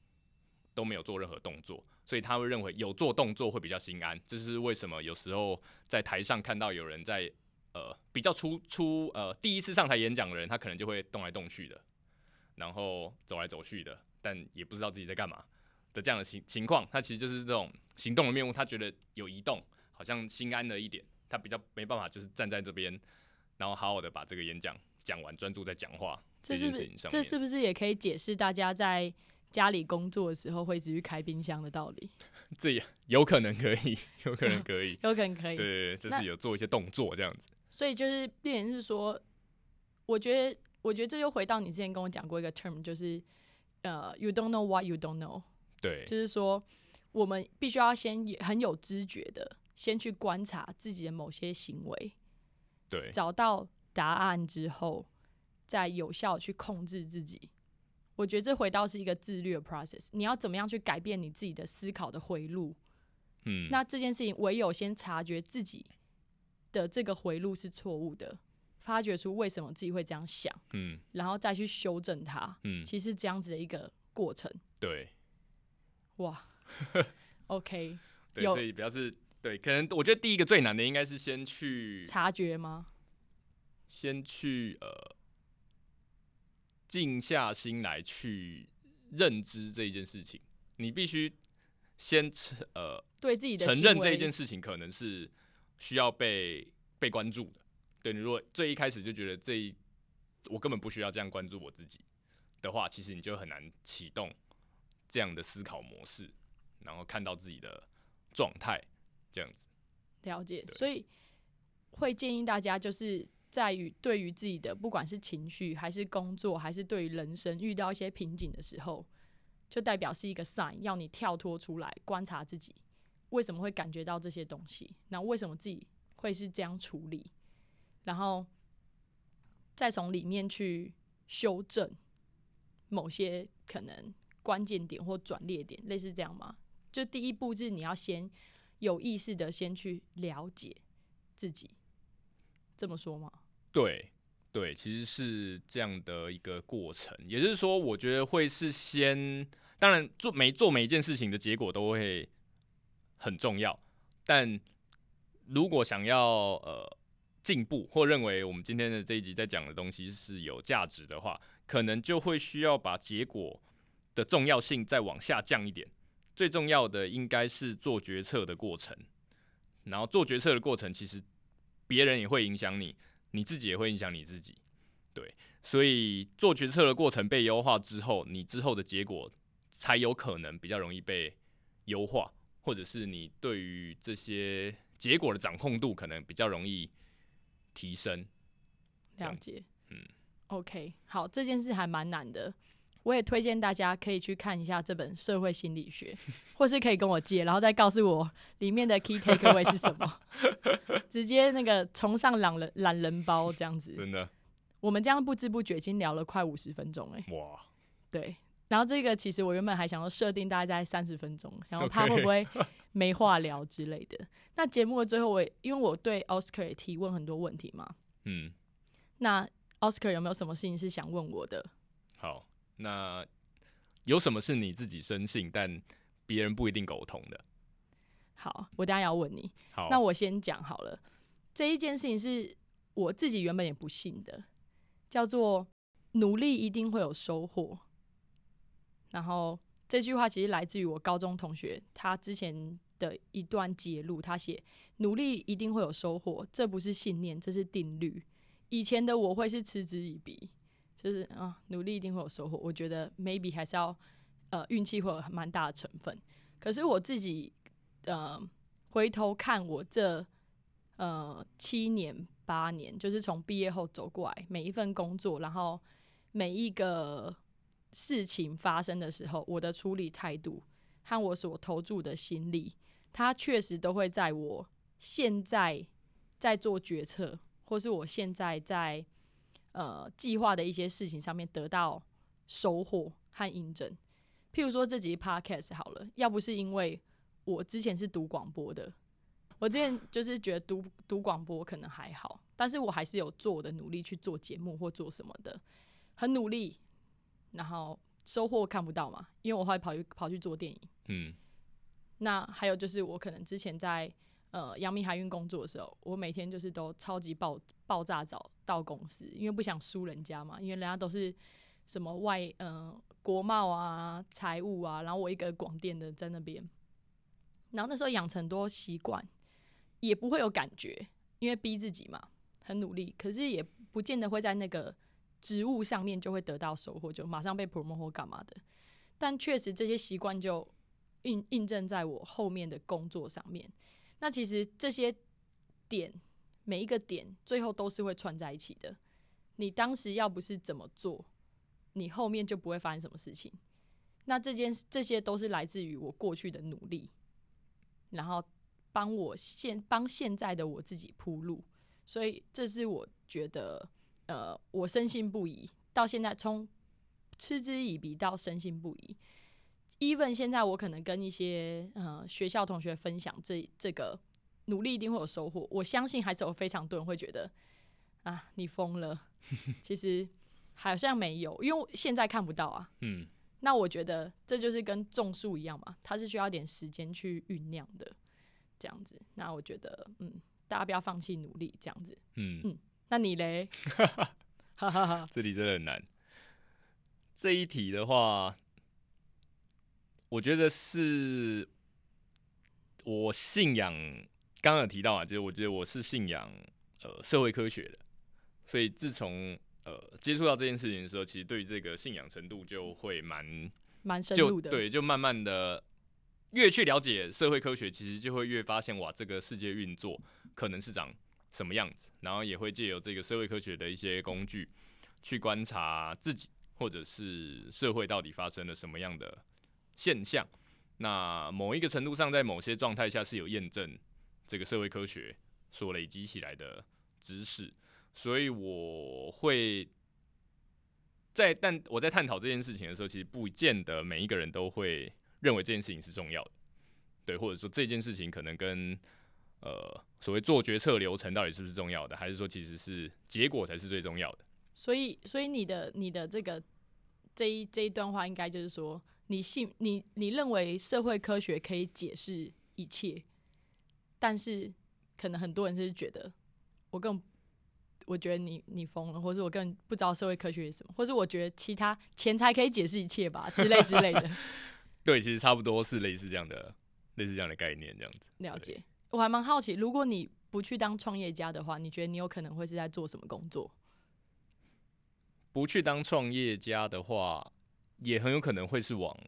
都没有做任何动作，所以他会认为有做动作会比较心安。这是为什么？有时候在台上看到有人在。呃，比较初初呃，第一次上台演讲的人，他可能就会动来动去的，然后走来走去的，但也不知道自己在干嘛的这样的情情况，他其实就是这种行动的面目，他觉得有移动，好像心安了一点，他比较没办法就是站在这边，然后好好的把这个演讲讲完，专注在讲话这是不是。这是不是也可以解释大家在家里工作的时候会直接开冰箱的道理？[laughs] 这也有可能可以，有可能可以，有可能可以。[laughs] 对，就是有做一些动作这样子。所以就是变成是说，我觉得，我觉得这就回到你之前跟我讲过一个 term，就是呃，you don't know what you don't know。对，就是说，我们必须要先很有知觉的，先去观察自己的某些行为，对，找到答案之后，再有效去控制自己。我觉得这回到是一个自律的 process。你要怎么样去改变你自己的思考的回路？嗯，那这件事情唯有先察觉自己。的这个回路是错误的，发掘出为什么自己会这样想，嗯，然后再去修正它，嗯，其实这样子的一个过程，对，哇，[laughs] OK，对，所以比较是对，可能我觉得第一个最难的应该是先去察觉吗？先去呃，静下心来去认知这一件事情，你必须先承呃，对自己的承认这一件事情可能是。需要被被关注的，对你如果最一开始就觉得这一我根本不需要这样关注我自己的话，其实你就很难启动这样的思考模式，然后看到自己的状态这样子。了解，所以会建议大家就是在于对于自己的不管是情绪还是工作还是对于人生遇到一些瓶颈的时候，就代表是一个 sign，要你跳脱出来观察自己为什么会感觉到这些东西，那为什么自己会是这样处理，然后再从里面去修正某些可能关键点或转捩点，类似这样吗？就第一步是你要先有意识的先去了解自己，这么说吗？对对，其实是这样的一个过程。也就是说，我觉得会是先，当然做每做每一件事情的结果都会很重要，但如果想要呃进步，或认为我们今天的这一集在讲的东西是有价值的话，可能就会需要把结果的重要性再往下降一点。最重要的应该是做决策的过程，然后做决策的过程，其实别人也会影响你，你自己也会影响你自己，对，所以做决策的过程被优化之后，你之后的结果才有可能比较容易被优化，或者是你对于这些结果的掌控度可能比较容易提升。了解，嗯，OK，好，这件事还蛮难的。我也推荐大家可以去看一下这本《社会心理学》，[laughs] 或是可以跟我借，然后再告诉我里面的 key takeaway 是什么。[laughs] 直接那个崇尚懒人懒人包这样子。真的，我们这样不知不觉已经聊了快五十分钟哎、哇，对。然后这个其实我原本还想要设定大概在三十分钟，然后怕会不会 [laughs] 没话聊之类的。那节目的最后我也因为我对 Oscar 也提问很多问题嘛，嗯，那 Oscar 有没有什么事情是想问我的？好，那有什么是你自己深信，但别人不一定苟同的？好，我等下要问你。好，那我先讲好了，这一件事情是我自己原本也不信的，叫做努力一定会有收获。然后这句话其实来自于我高中同学，他之前的一段揭露，他写努力一定会有收获，这不是信念，这是定律。以前的我会是嗤之以鼻，就是啊，努力一定会有收获。我觉得 maybe 还是要呃运气会有蛮大的成分。可是我自己呃回头看我这呃七年八年，就是从毕业后走过来，每一份工作，然后每一个事情发生的时候，我的处理态度和我所投注的心力，它确实都会在我现在在做决策，或是我现在在呃计划的一些事情上面得到收获和印证。譬如说这集 podcast 好了，要不是因为我之前是读广播的，我之前 [sighs] 就是觉得读读广播可能还好，但是我还是有做我的努力去做节目或做什么的，很努力，然后收获看不到嘛，因为我后来跑去跑去做电影。嗯那还有就是我可能之前在呃阳明海运工作的时候，我每天就是都超级爆爆炸早到公司，因为不想输人家嘛，因为人家都是什么外呃国贸啊、财务啊，然后我一个广电的在那边，然后那时候养成多习惯，也不会有感觉，因为逼自己嘛，很努力，可是也不见得会在那个职务上面就会得到收获，就马上被 promote 或干嘛的。但确实这些习惯就印印证在我后面的工作上面。那其实这些点每一个点最后都是会串在一起的。你当时要不是怎么做，你后面就不会发生什么事情。那这件这些都是来自于我过去的努力，然后帮我现帮现在的我自己铺路。所以这是我觉得，呃，我深信不疑。到现在从嗤之以鼻到深信不疑。Even 现在我可能跟一些呃学校同学分享这这个努力一定会有收获，我相信还是有非常多人会觉得啊你疯了，[laughs] 其实好像没有，因为现在看不到啊。嗯，那我觉得这就是跟种树一样嘛，它是需要点时间去酝酿的，这样子。那我觉得嗯，大家不要放弃努力，这样子。嗯嗯那你嘞？[laughs] 哈哈哈，这题真的很难。这一题的话，我觉得是我信仰，刚刚有提到啊，就是我觉得我是信仰呃社会科学的，所以自从呃接触到这件事情的时候，其实对于这个信仰程度就会蛮蛮深就入的。对，就慢慢的越去了解社会科学，其实就会越发现哇，这个世界运作可能是长什么样子，然后也会借由这个社会科学的一些工具去观察自己或者是社会到底发生了什么样的现象。那某一个程度上，在某些状态下是有验证这个社会科学所累积起来的知识，所以我会在但我在探讨这件事情的时候，其实不见得每一个人都会认为这件事情是重要的，对，或者说这件事情可能跟呃所谓做决策流程到底是不是重要的，还是说其实是结果才是最重要的。所以，所以你的你的这个这一这一段话，应该就是说。你信你你认为社会科学可以解释一切，但是可能很多人就是觉得我更我觉得你你疯了，或者我更不知道社会科学是什么，或者我觉得其他钱财可以解释一切吧之类之类的。[laughs] 对，其实差不多是类似这样的类似这样的概念，这样子。了解，我还蛮好奇，如果你不去当创业家的话，你觉得你有可能会是在做什么工作？不去当创业家的话。也很有可能会是往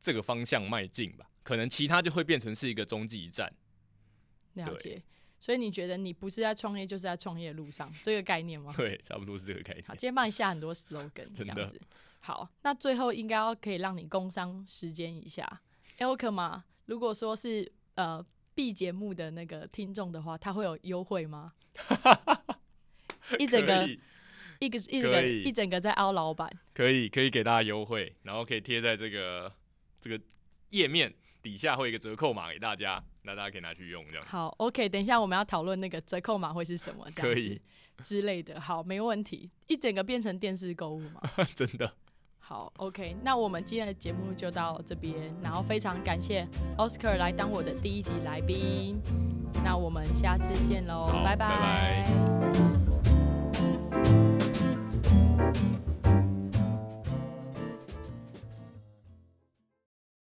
这个方向迈进吧，可能其他就会变成是一个中继站。了解，所以你觉得你不是在创业，就是在创业路上，这个概念吗？[laughs] 对，差不多是这个概念。好，今天帮你下很多 slogan，[laughs] 这样子。好，那最后应该要可以让你工商时间一下 e l k 吗？如果说是呃 B 节目的那个听众的话，他会有优惠吗？[laughs] 一整个。一个一个一整个在凹老板，可以可以给大家优惠，然后可以贴在这个这个页面底下，会一个折扣码给大家，那大家可以拿去用这样。好，OK，等一下我们要讨论那个折扣码会是什么，这样子 [laughs] 之类的。好，没问题，一整个变成电视购物嘛？[laughs] 真的。好，OK，那我们今天的节目就到这边，然后非常感谢 Oscar 来当我的第一集来宾，那我们下次见喽，拜拜。you.